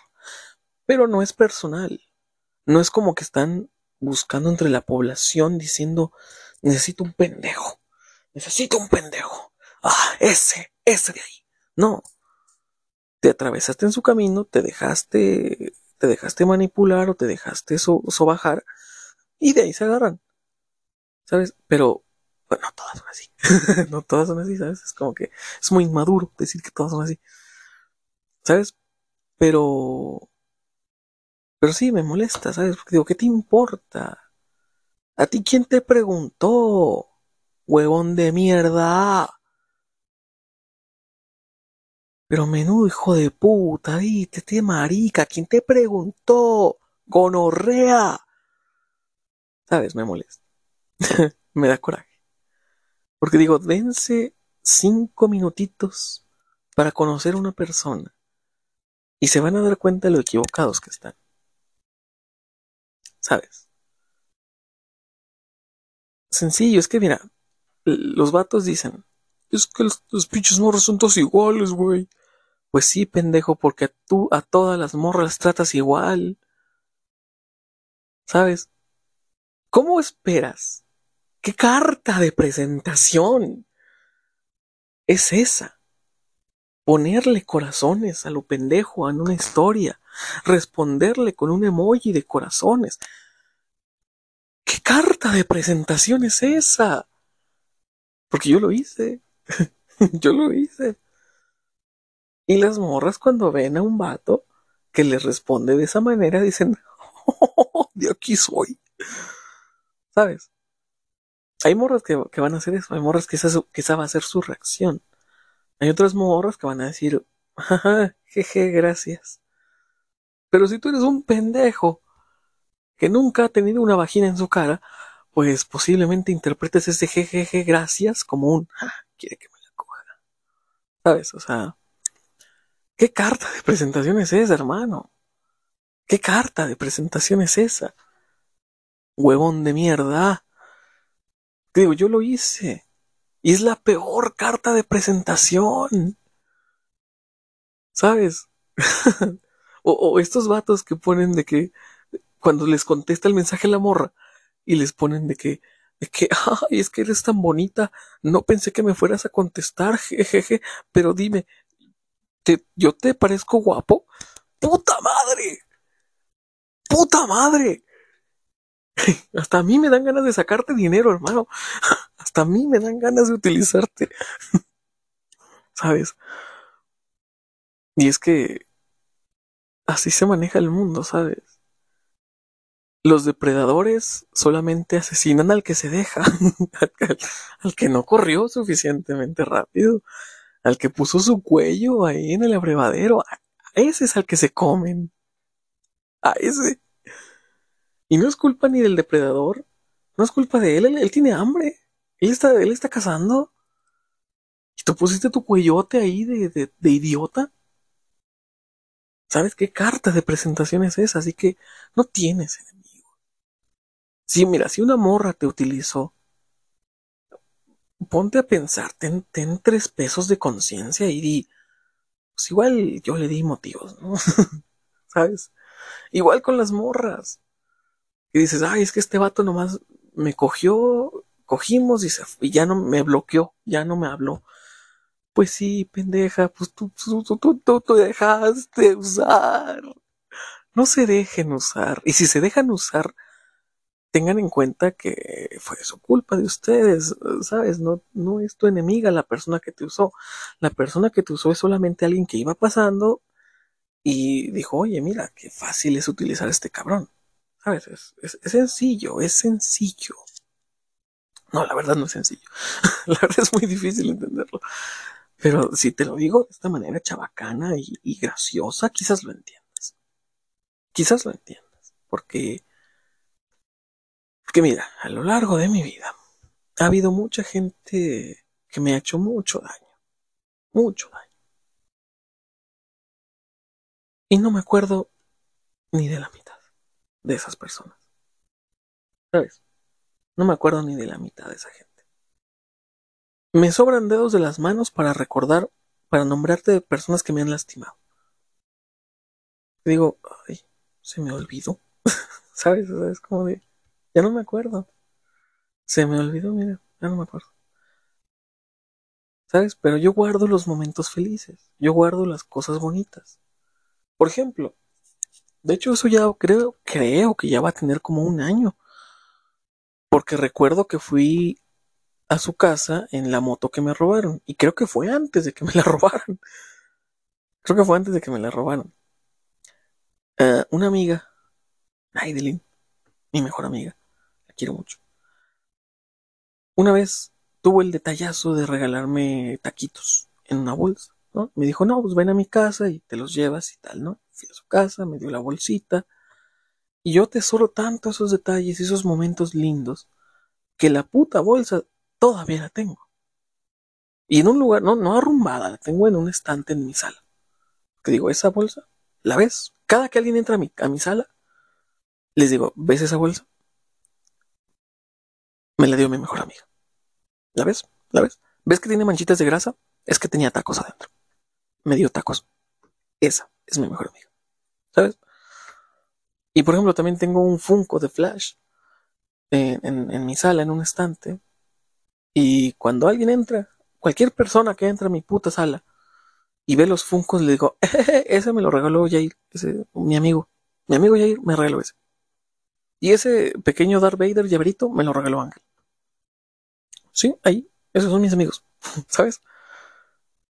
Pero no es personal. No es como que están buscando entre la población diciendo, necesito un pendejo. Necesito un pendejo. Ah, ese, ese de ahí. No. Te atravesaste en su camino, te dejaste, te dejaste manipular o te dejaste sobajar y de ahí se agarran. ¿Sabes? Pero, bueno, no todas son así. no todas son así, ¿sabes? Es como que es muy inmaduro decir que todas son así. ¿Sabes? Pero, pero sí me molesta, ¿sabes? Porque digo, ¿qué te importa? ¿A ti quién te preguntó? Huevón de mierda. Pero menudo hijo de puta, viste, este marica, ¿quién te preguntó? Gonorrea. ¿Sabes? Me molesta. me da coraje. Porque digo, dense cinco minutitos para conocer a una persona y se van a dar cuenta de lo equivocados que están. ¿Sabes? Sencillo, es que mira, los vatos dicen, es que los, pinches morros son todos iguales, güey. Pues sí, pendejo, porque tú a todas las morras tratas igual. ¿Sabes? ¿Cómo esperas? ¿Qué carta de presentación es esa? Ponerle corazones a lo pendejo en una historia, responderle con un emoji de corazones. ¿Qué carta de presentación es esa? Porque yo lo hice. yo lo hice. Y las morras cuando ven a un vato que les responde de esa manera dicen, oh, de aquí soy. ¿Sabes? Hay morras que, van a hacer eso, hay morras que esa, va a ser su reacción. Hay otras morras que van a decir, jeje, gracias. Pero si tú eres un pendejo que nunca ha tenido una vagina en su cara, pues posiblemente interpretes ese jejeje gracias como un quiere que me la coja. ¿Sabes? O sea, ¿qué carta de presentación es esa, hermano? ¿Qué carta de presentación es esa? Huevón de mierda. Digo, yo lo hice. Y es la peor carta de presentación. ¿Sabes? o, o estos vatos que ponen de que cuando les contesta el mensaje la morra, y les ponen de que, de que, ay, es que eres tan bonita, no pensé que me fueras a contestar, jejeje, pero dime, ¿te, ¿yo te parezco guapo? ¡Puta madre! ¡Puta madre! Hasta a mí me dan ganas de sacarte dinero, hermano. Hasta a mí me dan ganas de utilizarte. ¿Sabes? Y es que así se maneja el mundo, ¿sabes? Los depredadores solamente asesinan al que se deja, al, que no corrió suficientemente rápido, al que puso su cuello ahí en el abrevadero. A ese es al que se comen. A ese. Y no es culpa ni del depredador, no es culpa de él, él, tiene hambre. Él está, él está cazando. Y tú pusiste tu cuellote ahí de, idiota. ¿Sabes qué carta de presentación es esa? Así que no tienes Sí, mira, si una morra te utilizó, ponte a pensar, ten, tres pesos de conciencia y di, pues igual yo le di motivos, ¿no? ¿Sabes? Igual con las morras. Y dices, ay, es que este vato nomás me cogió, cogimos y, se, y ya no me bloqueó, ya no me habló. Pues sí, pendeja, pues tú, tú, tú, tú, tú dejaste usar. No se dejen usar. Y si se dejan usar, tengan en cuenta que fue su culpa de ustedes, ¿sabes? No, no es tu enemiga la persona que te usó. La persona que te usó es solamente alguien que iba pasando y dijo, oye, mira, qué fácil es utilizar este cabrón. ¿Sabes? Es, es, sencillo, es sencillo. No, la verdad no es sencillo. la verdad es muy difícil entenderlo. Pero si te lo digo de esta manera chabacana y, y graciosa, quizás lo entiendas. Quizás lo entiendas. Porque porque mira, a lo largo de mi vida ha habido mucha gente que me ha hecho mucho daño. Mucho daño. Y no me acuerdo ni de la mitad de esas personas. ¿Sabes? No me acuerdo ni de la mitad de esa gente. Me sobran dedos de las manos para recordar para nombrarte de personas que me han lastimado. Digo, ay, se me olvidó. ¿Sabes? es como de, ya no me acuerdo. Se me olvidó, mira, ya no me acuerdo. ¿Sabes? Pero yo guardo los momentos felices. Yo guardo las cosas bonitas. Por ejemplo, de hecho eso ya creo, creo que ya va a tener como un año. Porque recuerdo que fui a su casa en la moto que me robaron. Y creo que fue antes de que me la robaran. Creo que fue antes de que me la robaron. Uh, una amiga, Aidelin, mi mejor amiga, quiero mucho. Una vez tuvo el detallazo de regalarme taquitos en una bolsa, ¿no? Me dijo, no, pues ven a mi casa y te los llevas y tal, ¿no? Fui a su casa, me dio la bolsita. Y yo tesoro tanto esos detalles, esos momentos lindos, que la puta bolsa todavía la tengo. Y en un lugar, no, no arrumbada, la tengo en un estante en mi sala. Que digo, esa bolsa, ¿la ves? Cada que alguien entra a mi, a mi sala, les digo, ¿ves esa bolsa? Me la dio mi mejor amiga. ¿La ves? ¿La ves? ¿Ves que tiene manchitas de grasa? Es que tenía tacos adentro. Me dio tacos. Esa es mi mejor amiga. ¿Sabes? Y por ejemplo, también tengo un Funko de Flash en, mi sala, en un estante. Y cuando alguien entra, cualquier persona que entra a mi puta sala y ve los Funkos, le digo, ese me lo regaló Jair, ese, mi amigo. Mi amigo Jair me regaló ese. Y ese pequeño Darth Vader llaverito me lo regaló Ángel. Sí, ahí, esos son mis amigos, ¿sabes?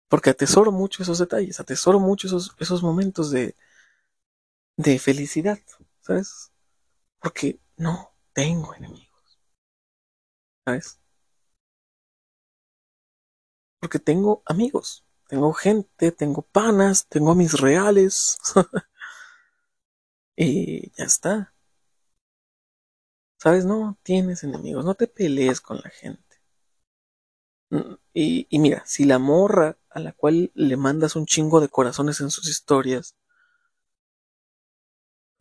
Porque atesoro mucho esos detalles, atesoro mucho esos, esos momentos de, de felicidad, ¿sabes? Porque no tengo enemigos, ¿sabes? Porque tengo amigos, tengo gente, tengo panas, tengo a mis reales. y ya está. ¿Sabes? No tienes enemigos, no te pelees con la gente. Mm, y, mira, si la morra a la cual le mandas un chingo de corazones en sus historias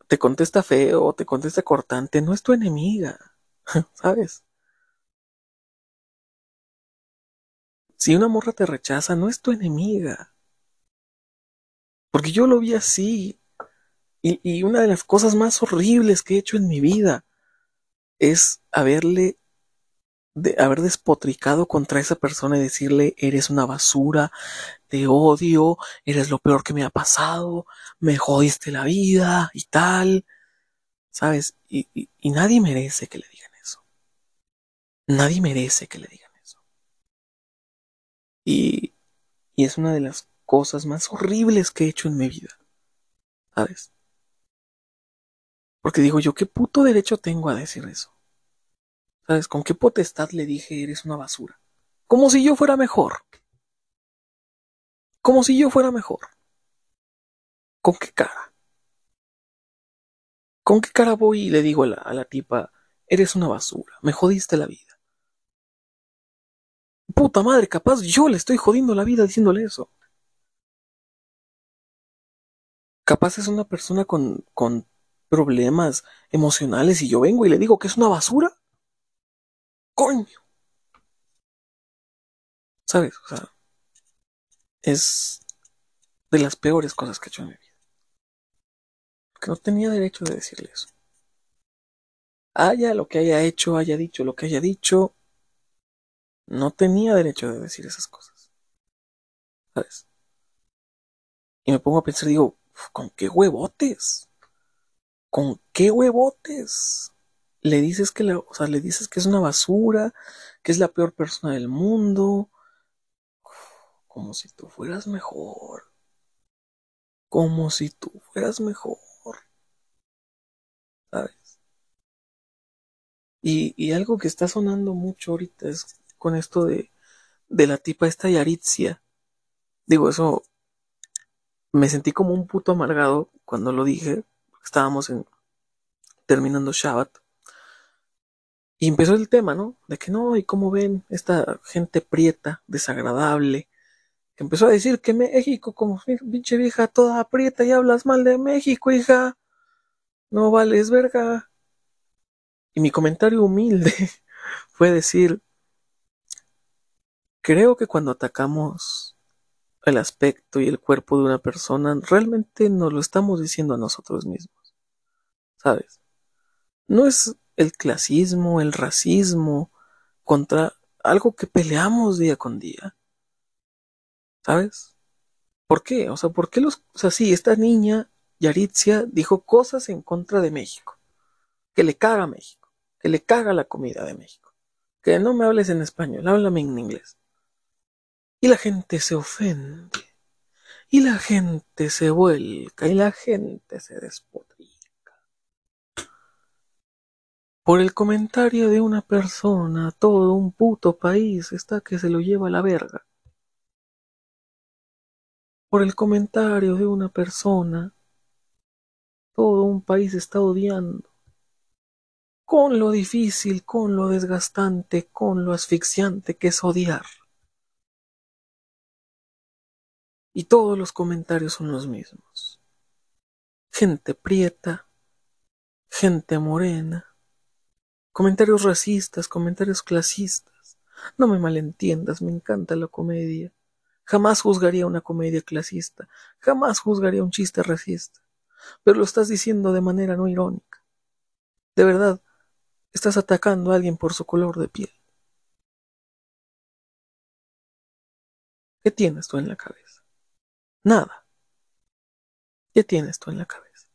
te contesta feo te contesta cortante, no es tu enemiga, ¿sabes? Si una morra te rechaza, no es tu enemiga. Porque yo lo vi así. Y, y una de las cosas más horribles que he hecho en mi vida es haberle de haber despotricado contra esa persona y decirle eres una basura, te odio, eres lo peor que me ha pasado, me jodiste la vida y tal, ¿sabes? Y, y, nadie merece que le digan eso. Nadie merece que le digan eso. Y, y es una de las cosas más horribles que he hecho en mi vida, ¿sabes? Porque digo yo, ¿qué puto derecho tengo a decir eso? ¿Sabes? ¿Con qué potestad le dije eres una basura? Como si yo fuera mejor. Como si yo fuera mejor. ¿Con qué cara? ¿Con qué cara voy y le digo a la, a la tipa, eres una basura, me jodiste la vida? Puta madre, capaz yo le estoy jodiendo la vida diciéndole eso. Capaz es una persona con, con problemas emocionales y yo vengo y le digo que es una basura. Coño. ¿Sabes? O sea, es de las peores cosas que he hecho en mi vida. Porque no tenía derecho de decirle eso. Haya lo que haya hecho, haya dicho lo que haya dicho, no tenía derecho de decir esas cosas. ¿Sabes? Y me pongo a pensar, digo, ¿con qué huevotes? ¿Con qué huevotes? le dices que o sea, le dices que es una basura, que es la peor persona del mundo, como si tú fueras mejor, como si tú fueras mejor, ¿sabes? Y, y algo que está sonando mucho ahorita es con esto de, de la tipa esta Yaritzia. Digo, eso me sentí como un puto amargado cuando lo dije. Estábamos en, terminando Shabbat. Y empezó el tema, ¿no? De que no, y cómo ven esta gente prieta, desagradable, que empezó a decir que México, como pinche vieja toda prieta y hablas mal de México, hija, no vales verga. Y mi comentario humilde fue decir, creo que cuando atacamos el aspecto y el cuerpo de una persona, realmente nos lo estamos diciendo a nosotros mismos. ¿Sabes? No es el clasismo, el racismo, contra algo que peleamos día con día. ¿Sabes? ¿Por qué? O sea, ¿por qué los... O sea, sí, esta niña, Yaritzia, dijo cosas en contra de México. Que le caga a México. Que le caga la comida de México. Que no me hables en español, háblame en inglés. Y la gente se ofende. Y la gente se vuelca. Y la gente se despotrica. Por el comentario de una persona, todo un puto país está que se lo lleva a la verga. Por el comentario de una persona, todo un país está odiando. Con lo difícil, con lo desgastante, con lo asfixiante que es odiar. Y todos los comentarios son los mismos. Gente prieta, gente morena, comentarios racistas, comentarios clasistas. No me malentiendas, me encanta la comedia. Jamás juzgaría una comedia clasista, jamás juzgaría un chiste racista. Pero lo estás diciendo de manera no irónica. De verdad, estás atacando a alguien por su color de piel. ¿Qué tienes tú en la cabeza? Nada. ¿Qué tienes tú en la cabeza?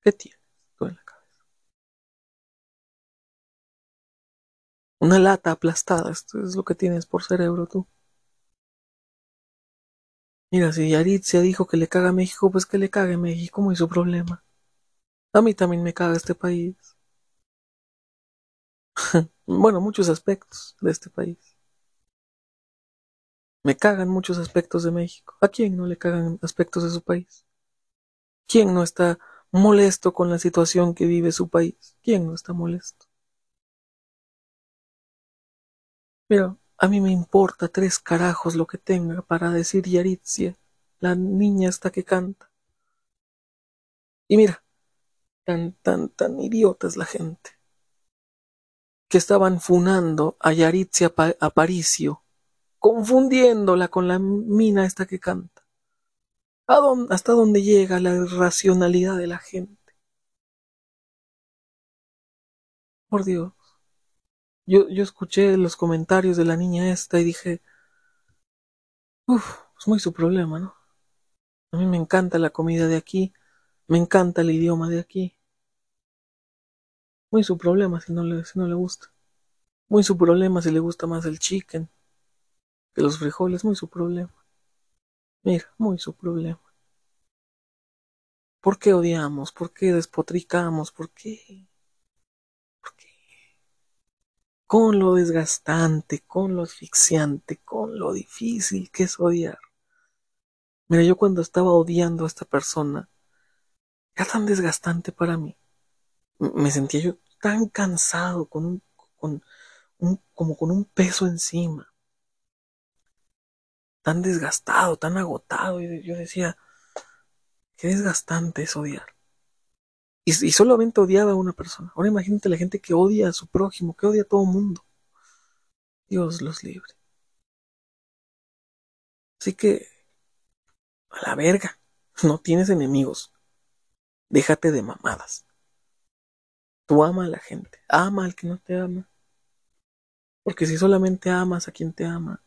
¿Qué tienes tú en la cabeza? Una lata aplastada, esto es lo que tienes por cerebro tú. Mira, si Yaritza dijo que le caga a México, pues que le cague México, ¿cómo es su problema? A mí también me caga este país. bueno, muchos aspectos de este país. Me cagan muchos aspectos de México. ¿A quién no le cagan aspectos de su país? ¿Quién no está molesto con la situación que vive su país? ¿Quién no está molesto? Pero a mí me importa tres carajos lo que tenga para decir Yaritzia, la niña esta que canta. Y mira, tan, tan, tan idiota es la gente. Que estaban funando a Yaritzia Aparicio confundiéndola con la mina esta que canta. ¿Hasta dónde llega la irracionalidad de la gente? Por Dios. Yo, yo escuché los comentarios de la niña esta y dije, uff, es muy su problema, ¿no? A mí me encanta la comida de aquí, me encanta el idioma de aquí. Muy su problema si no le, si no le gusta. Muy su problema si le gusta más el chicken que los frijoles, muy su problema. Mira, muy su problema. ¿Por qué odiamos? ¿Por qué despotricamos? ¿Por qué? ¿Por qué? Con lo desgastante, con lo asfixiante, con lo difícil que es odiar. Mira, yo cuando estaba odiando a esta persona, era tan desgastante para mí. Me sentía yo tan cansado, con un, con un, como con un peso encima tan desgastado, tan agotado. Y yo decía, qué desgastante es odiar. Y, solamente odiaba a una persona. Ahora imagínate la gente que odia a su prójimo, que odia a todo mundo. Dios los libre. Así que, a la verga, no tienes enemigos. Déjate de mamadas. Tú ama a la gente, ama al que no te ama. Porque si solamente amas a quien te ama,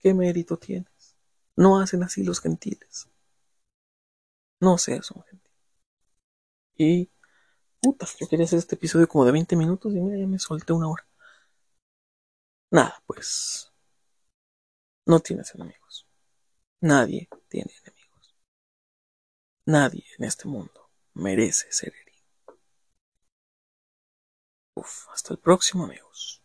¿Qué mérito tienes? No hacen así los gentiles. No seas un gentil. Y, puta, yo quería hacer este episodio como de 20 minutos y mira, ya me solté una hora. Nada, pues. No tienes enemigos. Nadie tiene enemigos. Nadie en este mundo merece ser herido. Uf, hasta el próximo, amigos.